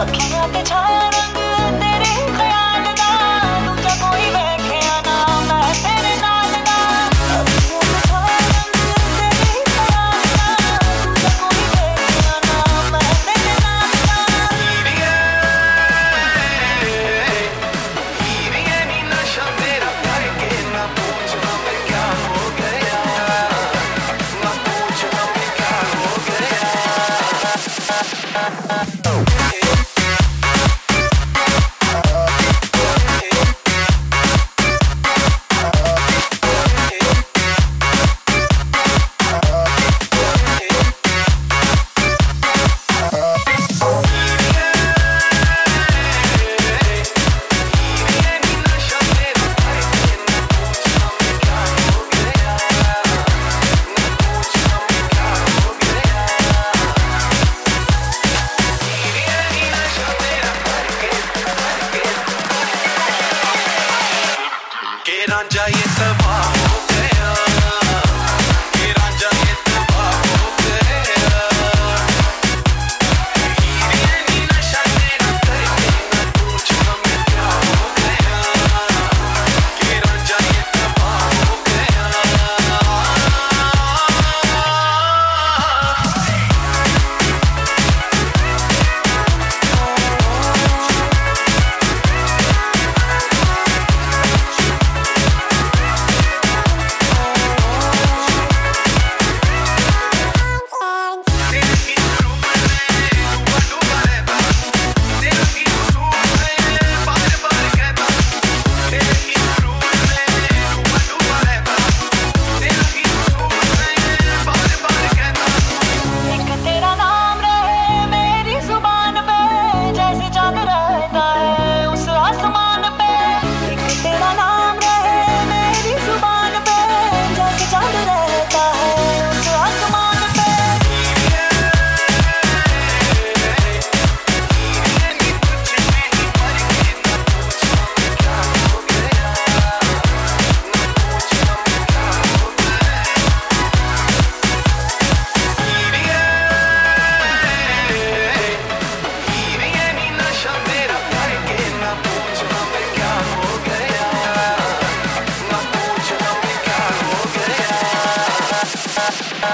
ਅੱਖਾਂ ਤੇ ਛਾਇਆ ਰੰਗ ਤੇਰੇ ਖਿਆਲ ਦਾ ਦੂਜਾ ਕੋਈ ਵੇਖਿਆ ਨਾ ਮੈਂ ਤੇਰੇ ਨਾਲ ਦਾ ਅੱਖਾਂ ਤੇ ਛਾਇਆ ਰੰਗ ਤੇਰੇ ਖਿਆਲ ਦਾ ਦੂਜਾ ਕੋਈ ਵੇਖਿਆ ਨਾ ਮੈਂ ਤੇਰੇ ਨਾਲ ਦਾ ਹੀਰੀਏ ਨੀ ਨਸ਼ਾ ਮੇਰਾ ਭਰ ਕੇ ਨਾ ਪੁੱਛਣਾ ਮੈਂ ਕਿਆ ਹੋ ਗਿਆ ਨਾ ਪੁੱਛਣਾ ਮੈਂ ਕਿਆ ਹੋ ਗਿਆ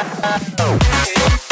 Oh.